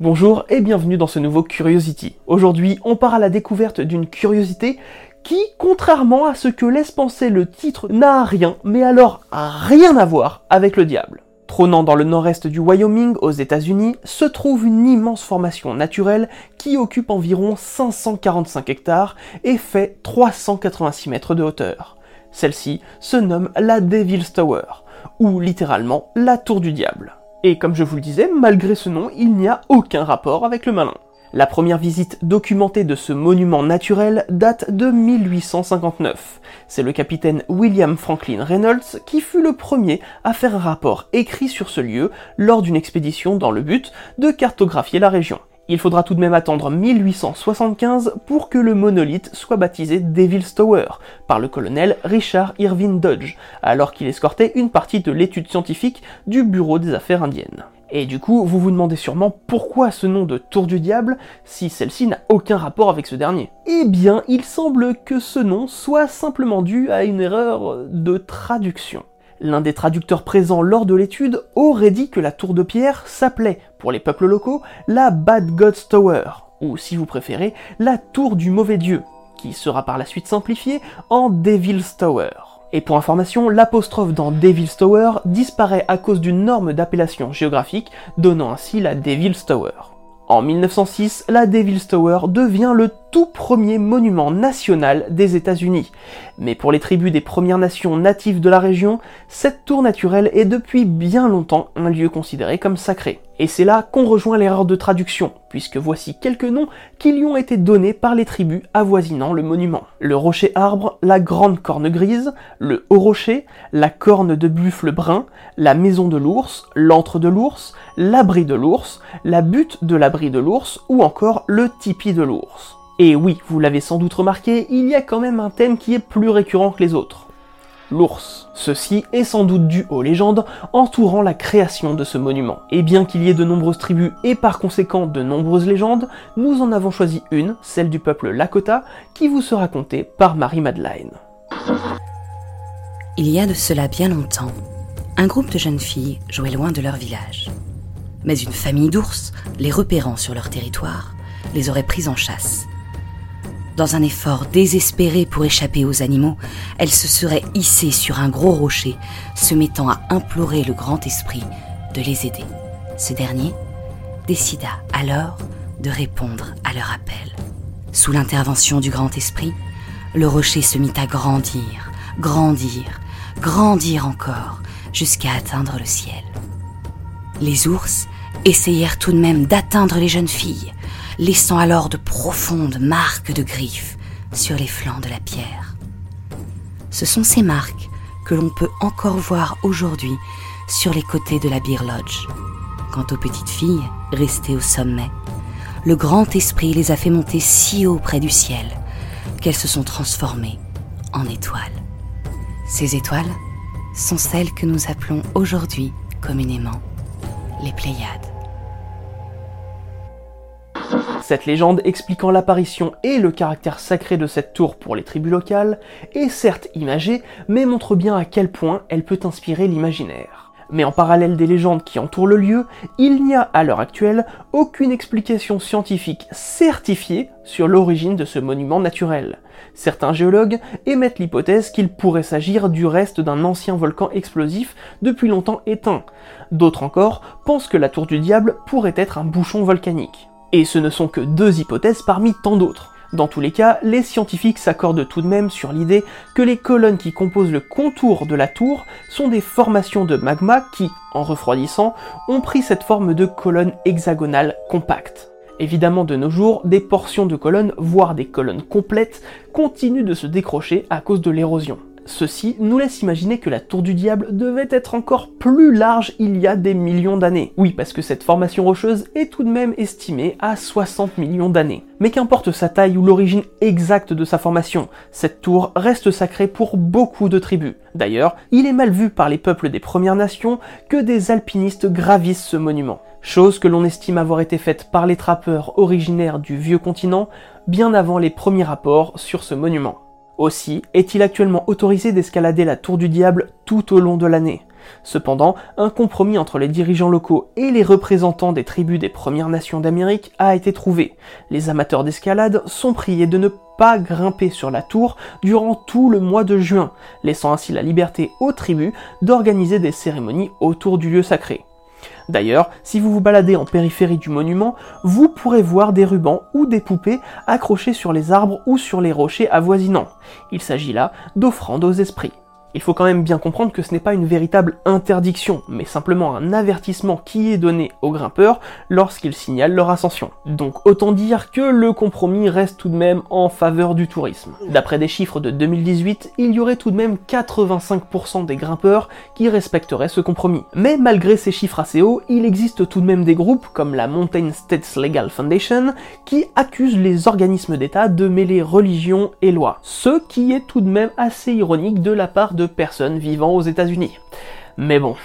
Bonjour et bienvenue dans ce nouveau Curiosity. Aujourd'hui, on part à la découverte d'une curiosité qui, contrairement à ce que laisse penser le titre, n'a rien, mais alors rien à voir avec le diable. Trônant dans le nord-est du Wyoming, aux États-Unis, se trouve une immense formation naturelle qui occupe environ 545 hectares et fait 386 mètres de hauteur. Celle-ci se nomme la Devil's Tower, ou littéralement la tour du diable. Et comme je vous le disais, malgré ce nom, il n'y a aucun rapport avec le malin. La première visite documentée de ce monument naturel date de 1859. C'est le capitaine William Franklin Reynolds qui fut le premier à faire un rapport écrit sur ce lieu lors d'une expédition dans le but de cartographier la région. Il faudra tout de même attendre 1875 pour que le monolithe soit baptisé Devil's Tower par le colonel Richard Irving Dodge, alors qu'il escortait une partie de l'étude scientifique du Bureau des Affaires indiennes. Et du coup, vous vous demandez sûrement pourquoi ce nom de Tour du Diable si celle-ci n'a aucun rapport avec ce dernier? Eh bien, il semble que ce nom soit simplement dû à une erreur de traduction. L'un des traducteurs présents lors de l'étude aurait dit que la tour de pierre s'appelait, pour les peuples locaux, la Bad God's Tower, ou si vous préférez, la tour du mauvais dieu, qui sera par la suite simplifiée en Devil's Tower. Et pour information, l'apostrophe dans Devil's Tower disparaît à cause d'une norme d'appellation géographique, donnant ainsi la Devil's Tower. En 1906, la Devil's Tower devient le tout premier monument national des États-Unis. Mais pour les tribus des Premières Nations natives de la région, cette tour naturelle est depuis bien longtemps un lieu considéré comme sacré. Et c'est là qu'on rejoint l'erreur de traduction, puisque voici quelques noms qui lui ont été donnés par les tribus avoisinant le monument. Le rocher arbre, la grande corne grise, le haut rocher, la corne de buffle brun, la maison de l'ours, l'antre de l'ours, l'abri de l'ours, la butte de l'abri de l'ours ou encore le tipi de l'ours. Et oui, vous l'avez sans doute remarqué, il y a quand même un thème qui est plus récurrent que les autres l'ours. Ceci est sans doute dû aux légendes entourant la création de ce monument. Et bien qu'il y ait de nombreuses tribus et par conséquent de nombreuses légendes, nous en avons choisi une, celle du peuple Lakota, qui vous sera contée par Marie-Madeleine. Il y a de cela bien longtemps, un groupe de jeunes filles jouait loin de leur village. Mais une famille d'ours, les repérant sur leur territoire, les aurait prises en chasse dans un effort désespéré pour échapper aux animaux, elle se serait hissée sur un gros rocher, se mettant à implorer le grand esprit de les aider. Ce dernier décida alors de répondre à leur appel. Sous l'intervention du grand esprit, le rocher se mit à grandir, grandir, grandir encore, jusqu'à atteindre le ciel. Les ours essayèrent tout de même d'atteindre les jeunes filles, laissant alors de profondes marques de griffes sur les flancs de la pierre. Ce sont ces marques que l'on peut encore voir aujourd'hui sur les côtés de la Beer Lodge. Quant aux petites filles restées au sommet, le grand esprit les a fait monter si haut près du ciel qu'elles se sont transformées en étoiles. Ces étoiles sont celles que nous appelons aujourd'hui communément les Pléiades. Cette légende expliquant l'apparition et le caractère sacré de cette tour pour les tribus locales est certes imagée, mais montre bien à quel point elle peut inspirer l'imaginaire. Mais en parallèle des légendes qui entourent le lieu, il n'y a à l'heure actuelle aucune explication scientifique certifiée sur l'origine de ce monument naturel. Certains géologues émettent l'hypothèse qu'il pourrait s'agir du reste d'un ancien volcan explosif depuis longtemps éteint. D'autres encore pensent que la tour du diable pourrait être un bouchon volcanique. Et ce ne sont que deux hypothèses parmi tant d'autres. Dans tous les cas, les scientifiques s'accordent tout de même sur l'idée que les colonnes qui composent le contour de la tour sont des formations de magma qui, en refroidissant, ont pris cette forme de colonne hexagonale compacte. Évidemment, de nos jours, des portions de colonnes, voire des colonnes complètes, continuent de se décrocher à cause de l'érosion. Ceci nous laisse imaginer que la tour du diable devait être encore plus large il y a des millions d'années. Oui, parce que cette formation rocheuse est tout de même estimée à 60 millions d'années. Mais qu'importe sa taille ou l'origine exacte de sa formation, cette tour reste sacrée pour beaucoup de tribus. D'ailleurs, il est mal vu par les peuples des Premières Nations que des alpinistes gravissent ce monument. Chose que l'on estime avoir été faite par les trappeurs originaires du vieux continent bien avant les premiers rapports sur ce monument. Aussi est-il actuellement autorisé d'escalader la tour du diable tout au long de l'année? Cependant, un compromis entre les dirigeants locaux et les représentants des tribus des Premières Nations d'Amérique a été trouvé. Les amateurs d'escalade sont priés de ne pas grimper sur la tour durant tout le mois de juin, laissant ainsi la liberté aux tribus d'organiser des cérémonies autour du lieu sacré. D'ailleurs, si vous vous baladez en périphérie du monument, vous pourrez voir des rubans ou des poupées accrochés sur les arbres ou sur les rochers avoisinants. Il s'agit là d'offrandes aux esprits. Il faut quand même bien comprendre que ce n'est pas une véritable interdiction, mais simplement un avertissement qui est donné aux grimpeurs lorsqu'ils signalent leur ascension. Donc autant dire que le compromis reste tout de même en faveur du tourisme. D'après des chiffres de 2018, il y aurait tout de même 85% des grimpeurs qui respecteraient ce compromis. Mais malgré ces chiffres assez hauts, il existe tout de même des groupes, comme la Mountain States Legal Foundation, qui accusent les organismes d'État de mêler religion et loi. Ce qui est tout de même assez ironique de la part de personnes vivant aux États-Unis. Mais bon,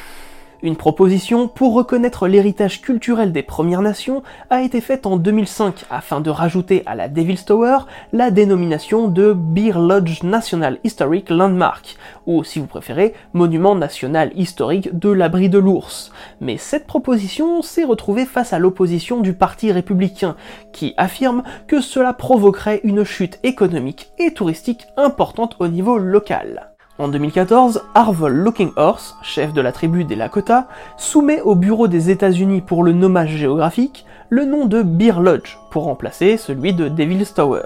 une proposition pour reconnaître l'héritage culturel des Premières Nations a été faite en 2005 afin de rajouter à la Devil's Tower la dénomination de Beer Lodge National Historic Landmark, ou si vous préférez, Monument National Historique de l'abri de l'ours. Mais cette proposition s'est retrouvée face à l'opposition du Parti républicain, qui affirme que cela provoquerait une chute économique et touristique importante au niveau local. En 2014, Arvol Looking Horse, chef de la tribu des Lakota, soumet au Bureau des États-Unis pour le nommage géographique le nom de Beer Lodge pour remplacer celui de Devil's Tower.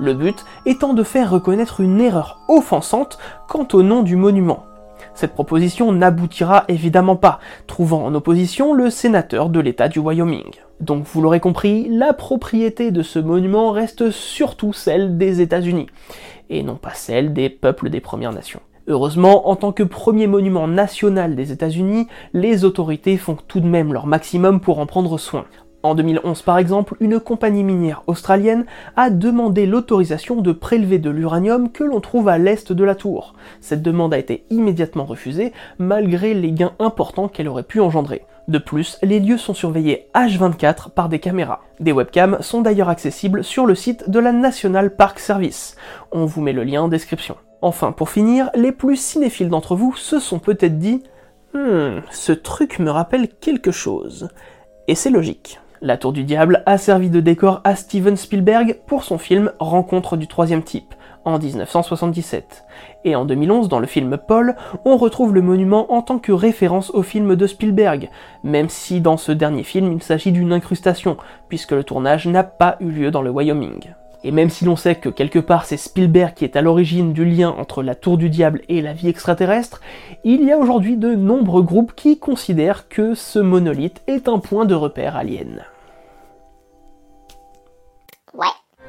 Le but étant de faire reconnaître une erreur offensante quant au nom du monument. Cette proposition n'aboutira évidemment pas, trouvant en opposition le sénateur de l'État du Wyoming. Donc vous l'aurez compris, la propriété de ce monument reste surtout celle des États-Unis et non pas celle des peuples des Premières Nations. Heureusement, en tant que premier monument national des États-Unis, les autorités font tout de même leur maximum pour en prendre soin. En 2011 par exemple, une compagnie minière australienne a demandé l'autorisation de prélever de l'uranium que l'on trouve à l'est de la tour. Cette demande a été immédiatement refusée, malgré les gains importants qu'elle aurait pu engendrer. De plus, les lieux sont surveillés H24 par des caméras. Des webcams sont d'ailleurs accessibles sur le site de la National Park Service. On vous met le lien en description. Enfin, pour finir, les plus cinéphiles d'entre vous se sont peut-être dit Hmm, ce truc me rappelle quelque chose. Et c'est logique. La Tour du Diable a servi de décor à Steven Spielberg pour son film Rencontre du troisième type, en 1977. Et en 2011, dans le film Paul, on retrouve le monument en tant que référence au film de Spielberg, même si dans ce dernier film il s'agit d'une incrustation, puisque le tournage n'a pas eu lieu dans le Wyoming. Et même si l'on sait que quelque part c'est Spielberg qui est à l'origine du lien entre la Tour du Diable et la vie extraterrestre, il y a aujourd'hui de nombreux groupes qui considèrent que ce monolithe est un point de repère alien.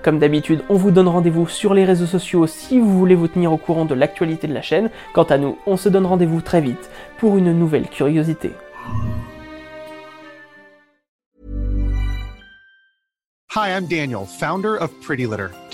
Comme d'habitude, on vous donne rendez-vous sur les réseaux sociaux si vous voulez vous tenir au courant de l'actualité de la chaîne. Quant à nous, on se donne rendez-vous très vite pour une nouvelle curiosité. Hi, I'm Daniel, founder of Pretty Litter.